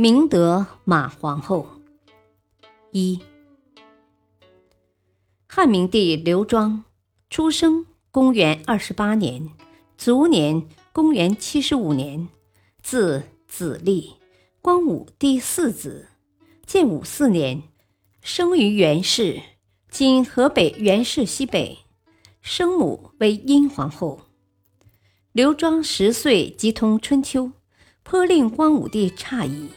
明德马皇后。一，汉明帝刘庄，出生公元二十八年，卒年公元七十五年，字子立，光武第四子，建武四年，生于元氏，今河北元氏西北，生母为殷皇后。刘庄十岁即通春秋，颇令光武帝诧异。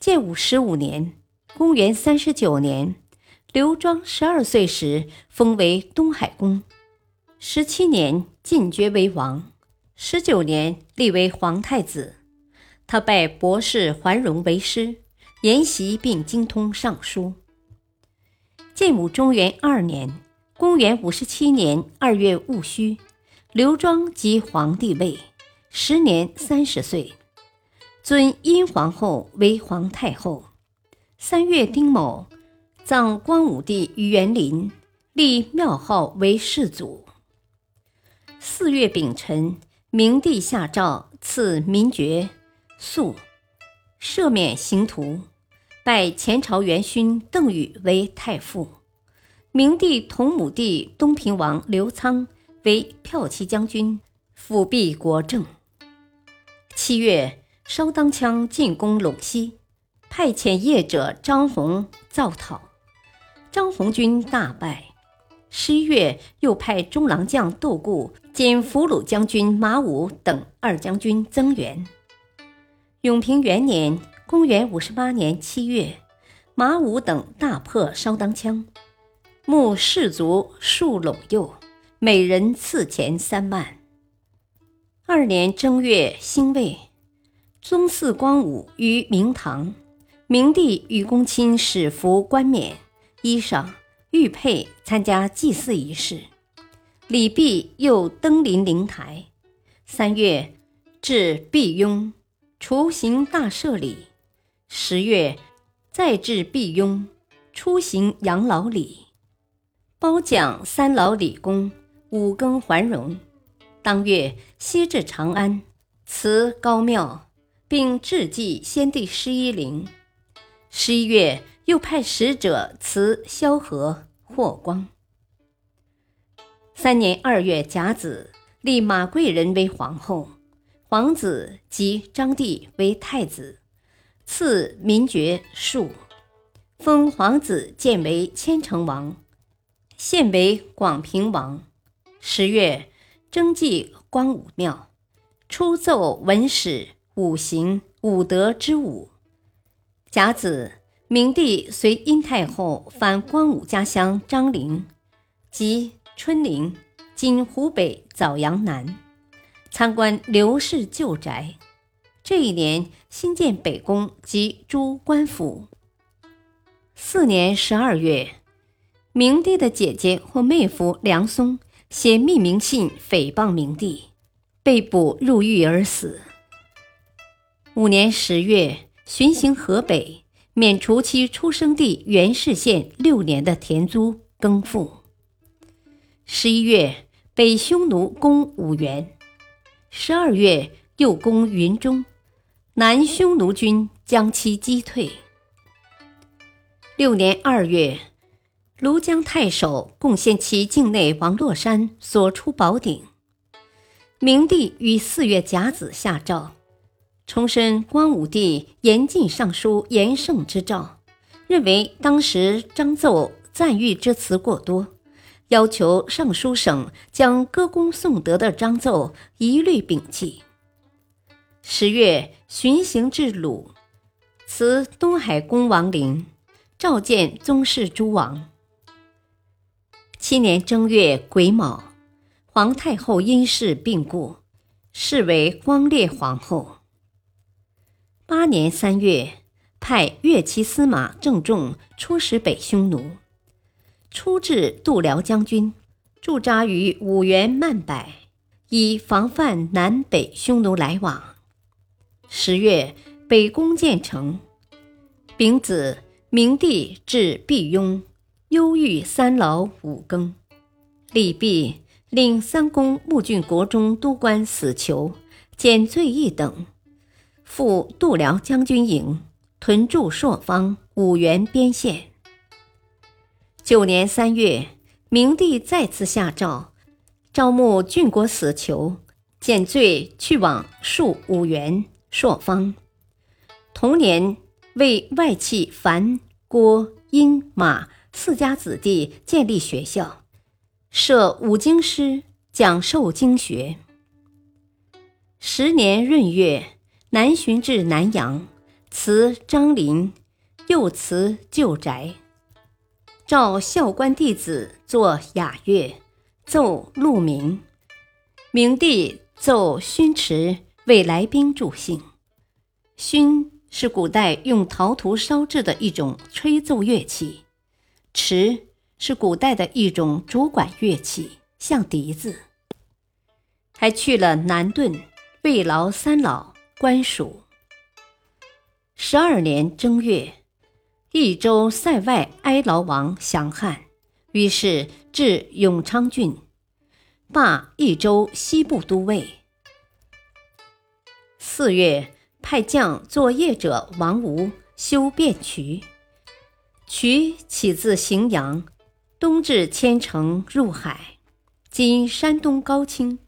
建武十五年（公元三十九年），刘庄十二岁时封为东海公，十七年进爵为王，十九年立为皇太子。他拜博士桓荣为师，研习并精通尚书。建武中元二年（公元五十七年二月戊戌），刘庄即皇帝位，时年三十岁。尊殷皇后为皇太后。三月丁卯，葬光武帝于园林，立庙号为世祖。四月丙辰，明帝下诏赐民爵粟，赦免刑徒，拜前朝元勋邓禹为太傅。明帝同母弟东平王刘仓为骠骑将军，辅弼国政。七月。烧当羌进攻陇西，派遣业者张宏造讨，张宏军大败。十一月，又派中郎将窦固兼俘虏将军马武等二将军增援。永平元年（公元五十八年七月），马武等大破烧当羌，募士卒数陇右，每人赐钱三万。二年正月辛未。宗嗣光武于明堂，明帝与公卿使服冠冕、衣裳、玉佩，参加祭祀仪式。李泌又登临灵台。三月，至毕雍，除行大赦礼。十月，再至毕雍，出行养老礼。褒奖三老礼功，五更还荣。当月，西至长安，祠高庙。并致祭先帝施一陵。十一月，又派使者辞萧何、霍光。三年二月甲子，立马贵人为皇后，皇子即张帝为太子，赐民爵庶，封皇子建为千城王，献为广平王。十月，征祭光武庙，出奏文史。五行五德之五。甲子，明帝随殷太后返光武家乡张陵，即春陵（今湖北枣阳南），参观刘氏旧宅。这一年新建北宫及诸官府。四年十二月，明帝的姐姐或妹夫梁松写匿名信诽谤明帝，被捕入狱而死。五年十月，巡行河北，免除其出生地元氏县六年的田租耕赋。十一月，北匈奴攻五原。十二月，又攻云中，南匈奴军将其击退。六年二月，庐江太守贡献其境内王洛山所出宝鼎。明帝于四月甲子下诏。重申光武帝严禁上书严圣之诏，认为当时章奏赞誉之词过多，要求尚书省将歌功颂德的章奏一律摒弃。十月，巡行至鲁，辞东海公王陵，召见宗室诸王。七年正月癸卯，皇太后因事病故，谥为光烈皇后。八年三月，派岳骑司马郑重出使北匈奴，出至度辽将军，驻扎于五原曼柏，以防范南北匈奴来往。十月，北攻建成。丙子，明帝至毕雍，忧郁三劳五更。李弼令三公募郡国中都官死囚，减罪一等，赴度辽将军营。屯驻朔方五原边县。九年三月，明帝再次下诏，招募郡国死囚，减罪去往戍五原、朔方。同年，为外戚樊、郭、殷、马四家子弟建立学校，设五经师，讲授经学。十年闰月，南巡至南阳。辞张林，又辞旧宅，召孝官弟子作雅乐，奏鹿鸣。明帝奏勋池为来宾助兴。勋是古代用陶土烧制的一种吹奏乐器，池是古代的一种竹管乐器，像笛子。还去了南顿、慰劳三老、官署。十二年正月，益州塞外哀牢王降汉，于是至永昌郡，罢益州西部都尉。四月，派将作业者王吴修汴渠，渠起自荥阳，东至千城入海，今山东高清。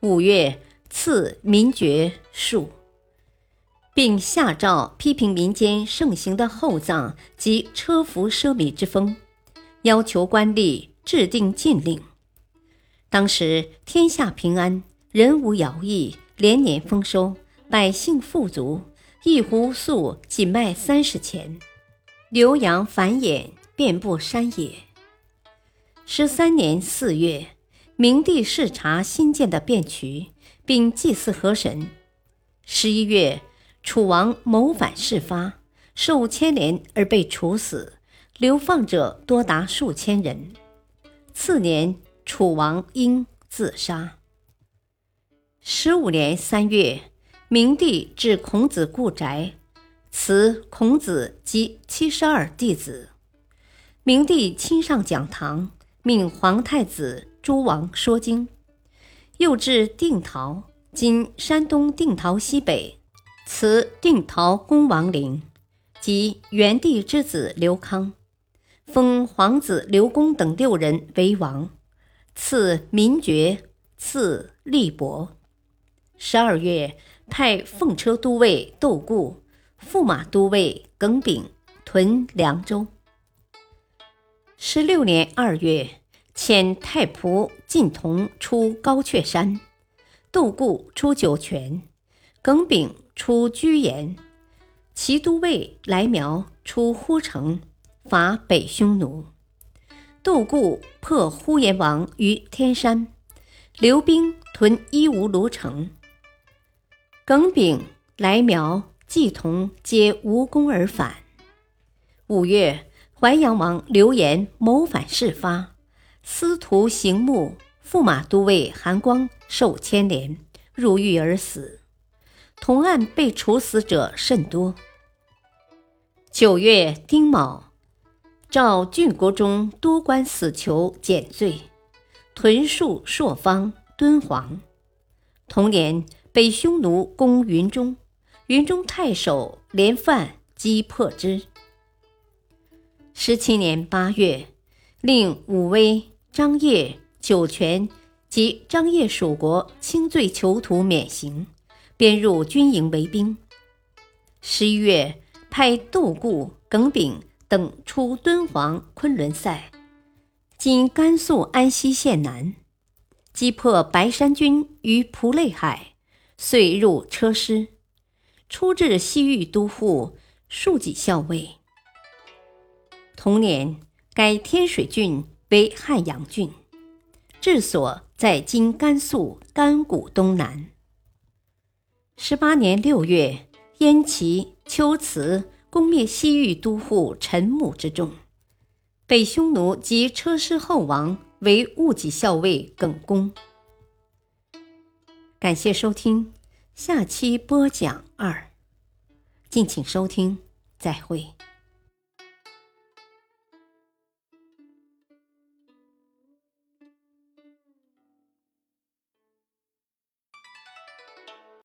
五月，赐民爵数。并下诏批评民间盛行的厚葬及车服奢靡之风，要求官吏制定禁令。当时天下平安，人无徭役，连年丰收，百姓富足，一壶粟仅卖三十钱，牛羊繁衍，遍布山野。十三年四月，明帝视察新建的汴渠，并祭祀河神。十一月。楚王谋反事发，受牵连而被处死，流放者多达数千人。次年，楚王因自杀。十五年三月，明帝至孔子故宅，辞孔子及七十二弟子。明帝亲上讲堂，命皇太子、诸王说经。又至定陶（今山东定陶西北）。辞定陶公王陵，及元帝之子刘康，封皇子刘公等六人为王，赐民爵，赐立伯。十二月，派奉车都尉窦固、驸马都尉耿炳屯凉州。十六年二月，遣太仆靳同出高阙山，杜固出酒泉，耿炳。出居延，齐都尉来苗出呼城，伐北匈奴。杜固破呼延王于天山，留兵屯伊吾卢城。耿炳、来苗、季同皆无功而返。五月，淮阳王刘延谋反事发，司徒行牧、驸马都尉韩光受牵连，入狱而死。同案被处死者甚多。九月丁卯，召郡国中多官死囚减罪，屯戍朔方、敦煌。同年，北匈奴攻云中，云中太守连范击破之。十七年八月，令武威、张掖、酒泉及张掖属国轻罪囚徒免刑。编入军营为兵。十一月，派窦固、耿炳等出敦煌、昆仑塞（今甘肃安西县南），击破白山军于蒲类海，遂入车师，出至西域都护、庶几校尉。同年，改天水郡为汉阳郡，治所在今甘肃甘谷东南。十八年六月，燕齐、龟兹、攻灭西域都护陈母之众。北匈奴及车师后王为戊己校尉耿恭。感谢收听，下期播讲二，敬请收听，再会。